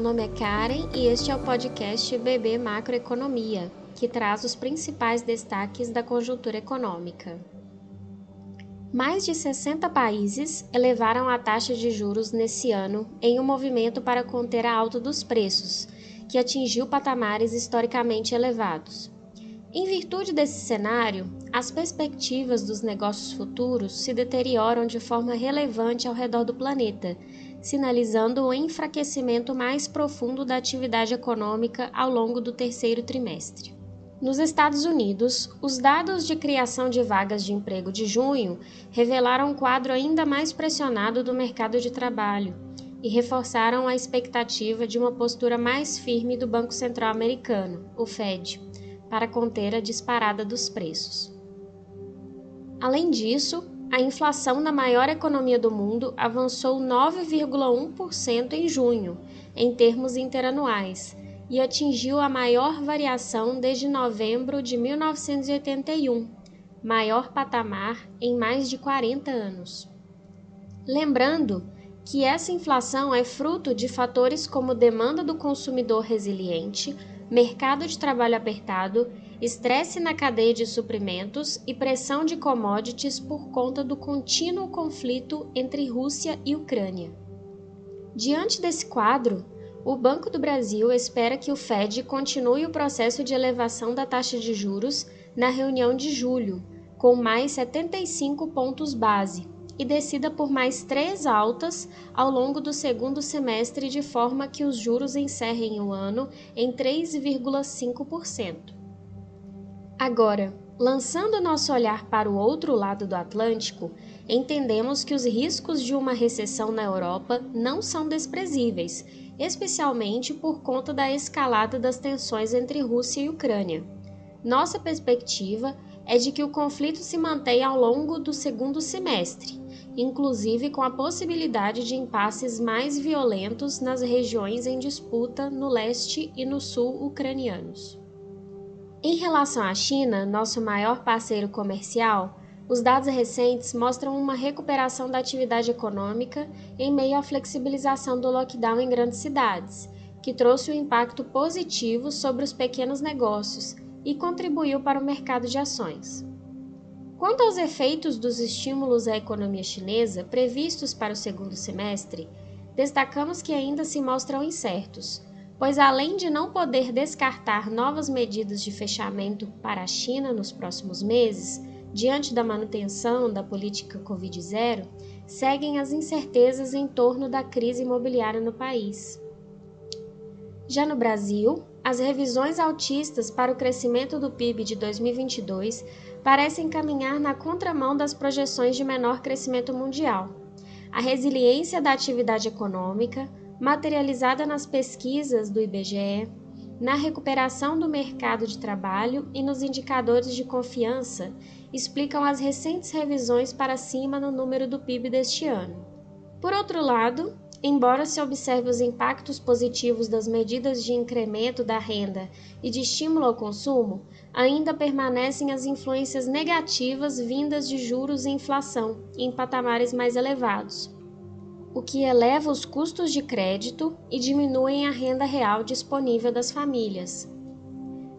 meu nome é Karen e este é o podcast BB Macroeconomia, que traz os principais destaques da conjuntura econômica. Mais de 60 países elevaram a taxa de juros nesse ano em um movimento para conter a alta dos preços, que atingiu patamares historicamente elevados. Em virtude desse cenário, as perspectivas dos negócios futuros se deterioram de forma relevante ao redor do planeta, sinalizando o enfraquecimento mais profundo da atividade econômica ao longo do terceiro trimestre. Nos Estados Unidos, os dados de criação de vagas de emprego de junho revelaram um quadro ainda mais pressionado do mercado de trabalho e reforçaram a expectativa de uma postura mais firme do Banco Central Americano, o Fed para conter a disparada dos preços. Além disso, a inflação na maior economia do mundo avançou 9,1% em junho, em termos interanuais, e atingiu a maior variação desde novembro de 1981, maior patamar em mais de 40 anos. Lembrando que essa inflação é fruto de fatores como demanda do consumidor resiliente, mercado de trabalho apertado, estresse na cadeia de suprimentos e pressão de commodities por conta do contínuo conflito entre Rússia e Ucrânia. Diante desse quadro, o Banco do Brasil espera que o Fed continue o processo de elevação da taxa de juros na reunião de julho, com mais 75 pontos base, e descida por mais três altas ao longo do segundo semestre, de forma que os juros encerrem o ano em 3,5%. Agora, lançando nosso olhar para o outro lado do Atlântico, entendemos que os riscos de uma recessão na Europa não são desprezíveis, especialmente por conta da escalada das tensões entre Rússia e Ucrânia. Nossa perspectiva é de que o conflito se mantenha ao longo do segundo semestre inclusive com a possibilidade de impasses mais violentos nas regiões em disputa no leste e no sul ucranianos. Em relação à China, nosso maior parceiro comercial, os dados recentes mostram uma recuperação da atividade econômica em meio à flexibilização do lockdown em grandes cidades, que trouxe um impacto positivo sobre os pequenos negócios e contribuiu para o mercado de ações. Quanto aos efeitos dos estímulos à economia chinesa previstos para o segundo semestre, destacamos que ainda se mostram incertos, pois além de não poder descartar novas medidas de fechamento para a China nos próximos meses, diante da manutenção da política Covid-0, seguem as incertezas em torno da crise imobiliária no país. Já no Brasil, as revisões altistas para o crescimento do PIB de 2022 parecem caminhar na contramão das projeções de menor crescimento mundial. A resiliência da atividade econômica, materializada nas pesquisas do IBGE, na recuperação do mercado de trabalho e nos indicadores de confiança, explicam as recentes revisões para cima no número do PIB deste ano. Por outro lado, Embora se observe os impactos positivos das medidas de incremento da renda e de estímulo ao consumo, ainda permanecem as influências negativas vindas de juros e inflação em patamares mais elevados, o que eleva os custos de crédito e diminuem a renda real disponível das famílias.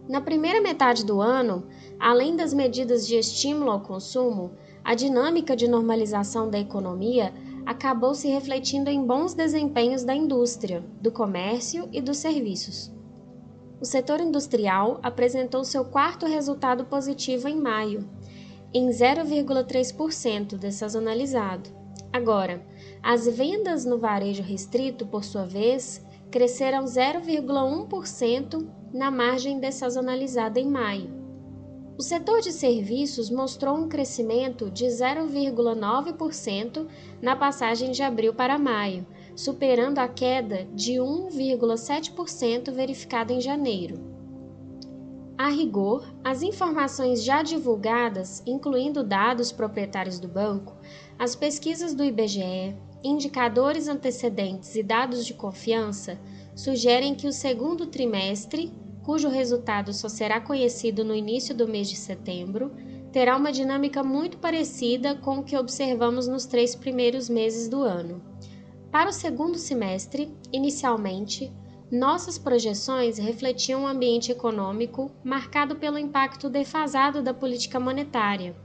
Na primeira metade do ano, além das medidas de estímulo ao consumo, a dinâmica de normalização da economia acabou se refletindo em bons desempenhos da indústria, do comércio e dos serviços. O setor industrial apresentou seu quarto resultado positivo em maio, em 0,3% dessazonalizado. Agora, as vendas no varejo restrito, por sua vez, cresceram 0,1% na margem dessazonalizada em maio o setor de serviços mostrou um crescimento de 0,9% na passagem de abril para maio, superando a queda de 1,7% verificada em janeiro. A rigor, as informações já divulgadas, incluindo dados proprietários do banco, as pesquisas do IBGE, indicadores antecedentes e dados de confiança, sugerem que o segundo trimestre cujo resultado só será conhecido no início do mês de setembro, terá uma dinâmica muito parecida com o que observamos nos três primeiros meses do ano. Para o segundo semestre, inicialmente, nossas projeções refletiam um ambiente econômico marcado pelo impacto defasado da política monetária,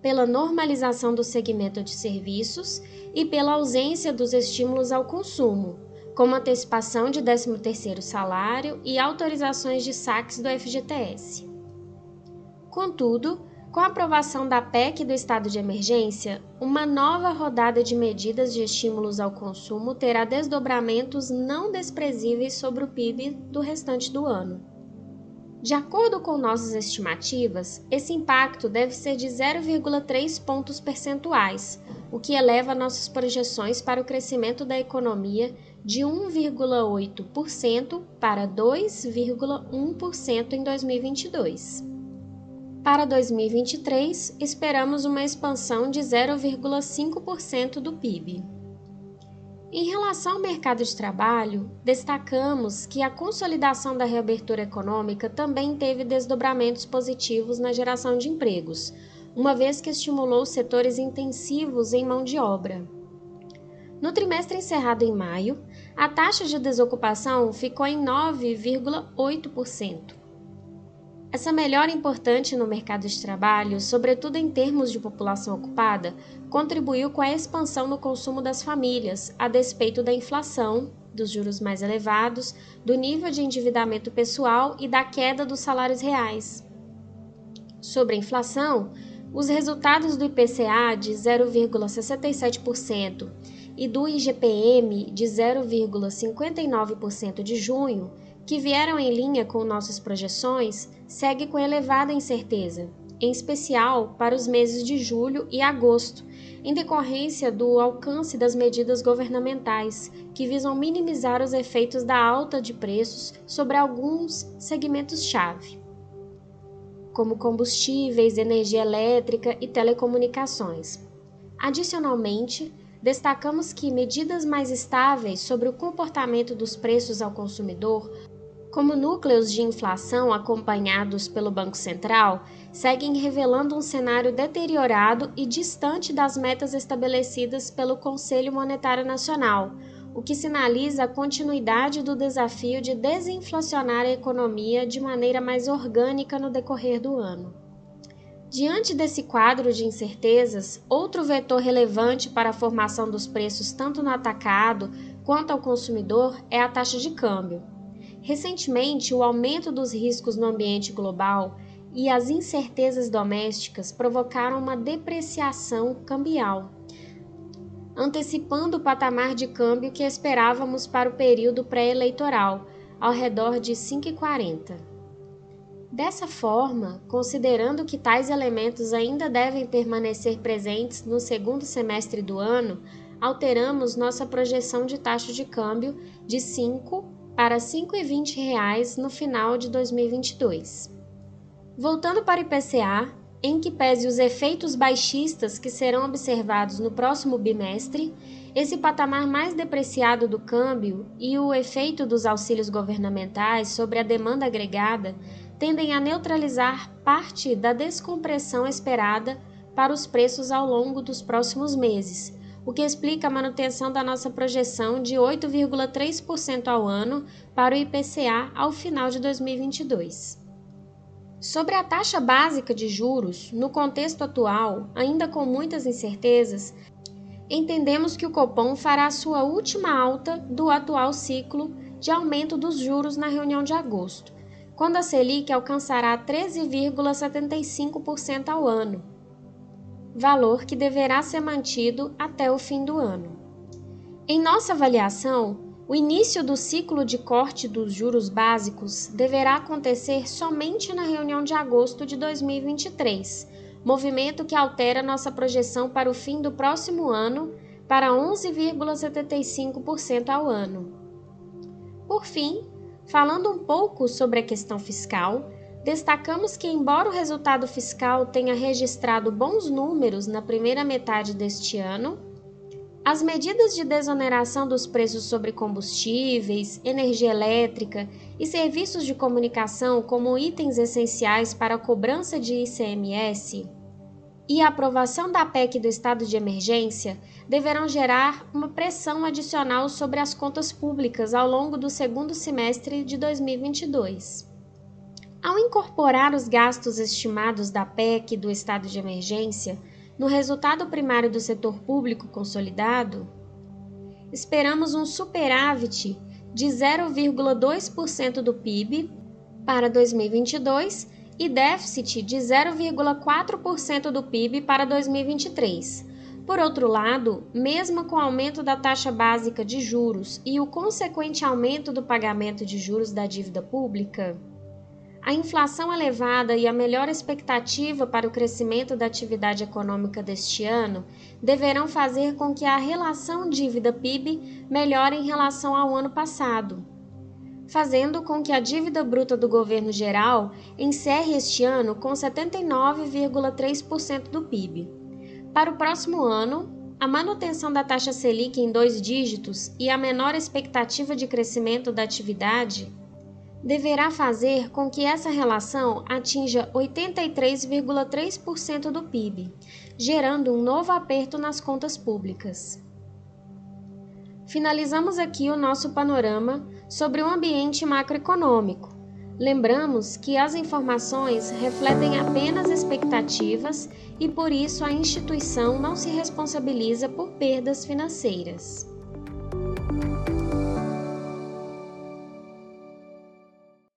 pela normalização do segmento de serviços e pela ausência dos estímulos ao consumo, como antecipação de 13º salário e autorizações de saques do FGTS. Contudo, com a aprovação da PEC do estado de emergência, uma nova rodada de medidas de estímulos ao consumo terá desdobramentos não desprezíveis sobre o PIB do restante do ano. De acordo com nossas estimativas, esse impacto deve ser de 0,3 pontos percentuais, o que eleva nossas projeções para o crescimento da economia de 1,8% para 2,1% em 2022. Para 2023, esperamos uma expansão de 0,5% do PIB. Em relação ao mercado de trabalho, destacamos que a consolidação da reabertura econômica também teve desdobramentos positivos na geração de empregos, uma vez que estimulou setores intensivos em mão de obra. No trimestre encerrado em maio, a taxa de desocupação ficou em 9,8%. Essa melhora importante no mercado de trabalho, sobretudo em termos de população ocupada, contribuiu com a expansão no consumo das famílias, a despeito da inflação, dos juros mais elevados, do nível de endividamento pessoal e da queda dos salários reais. Sobre a inflação, os resultados do IPCA de 0,67% e do IGPM de 0,59% de junho que vieram em linha com nossas projeções, segue com elevada incerteza, em especial para os meses de julho e agosto, em decorrência do alcance das medidas governamentais que visam minimizar os efeitos da alta de preços sobre alguns segmentos-chave, como combustíveis, energia elétrica e telecomunicações. Adicionalmente, destacamos que medidas mais estáveis sobre o comportamento dos preços ao consumidor como núcleos de inflação acompanhados pelo Banco Central seguem revelando um cenário deteriorado e distante das metas estabelecidas pelo Conselho Monetário Nacional, o que sinaliza a continuidade do desafio de desinflacionar a economia de maneira mais orgânica no decorrer do ano. Diante desse quadro de incertezas, outro vetor relevante para a formação dos preços tanto no atacado quanto ao consumidor é a taxa de câmbio. Recentemente, o aumento dos riscos no ambiente global e as incertezas domésticas provocaram uma depreciação cambial, antecipando o patamar de câmbio que esperávamos para o período pré-eleitoral, ao redor de 5,40. Dessa forma, considerando que tais elementos ainda devem permanecer presentes no segundo semestre do ano, alteramos nossa projeção de taxa de câmbio de 5 para R$ 5,20 no final de 2022. Voltando para o IPCA, em que pese os efeitos baixistas que serão observados no próximo bimestre, esse patamar mais depreciado do câmbio e o efeito dos auxílios governamentais sobre a demanda agregada tendem a neutralizar parte da descompressão esperada para os preços ao longo dos próximos meses, o que explica a manutenção da nossa projeção de 8,3% ao ano para o IPCA ao final de 2022. Sobre a taxa básica de juros, no contexto atual, ainda com muitas incertezas, entendemos que o Copom fará sua última alta do atual ciclo de aumento dos juros na reunião de agosto, quando a Selic alcançará 13,75% ao ano, valor que deverá ser mantido até o fim do ano. Em nossa avaliação, o início do ciclo de corte dos juros básicos deverá acontecer somente na reunião de agosto de 2023, movimento que altera nossa projeção para o fim do próximo ano para 11,75% ao ano. Por fim, falando um pouco sobre a questão fiscal, Destacamos que, embora o resultado fiscal tenha registrado bons números na primeira metade deste ano, as medidas de desoneração dos preços sobre combustíveis, energia elétrica e serviços de comunicação como itens essenciais para a cobrança de ICMS e a aprovação da PEC do estado de emergência deverão gerar uma pressão adicional sobre as contas públicas ao longo do segundo semestre de 2022. Ao incorporar os gastos estimados da PEC do estado de emergência no resultado primário do setor público consolidado, esperamos um superávit de 0,2% do PIB para 2022 e déficit de 0,4% do PIB para 2023. Por outro lado, mesmo com o aumento da taxa básica de juros e o consequente aumento do pagamento de juros da dívida pública, a inflação elevada e a melhor expectativa para o crescimento da atividade econômica deste ano deverão fazer com que a relação dívida-PIB melhore em relação ao ano passado fazendo com que a dívida bruta do governo geral encerre este ano com 79,3% do PIB. Para o próximo ano, a manutenção da taxa Selic em dois dígitos e a menor expectativa de crescimento da atividade deverá fazer com que essa relação atinja 83,3% do PIB, gerando um novo aperto nas contas públicas. Finalizamos aqui o nosso panorama sobre o ambiente macroeconômico. Lembramos que as informações refletem apenas expectativas e por isso a instituição não se responsabiliza por perdas financeiras.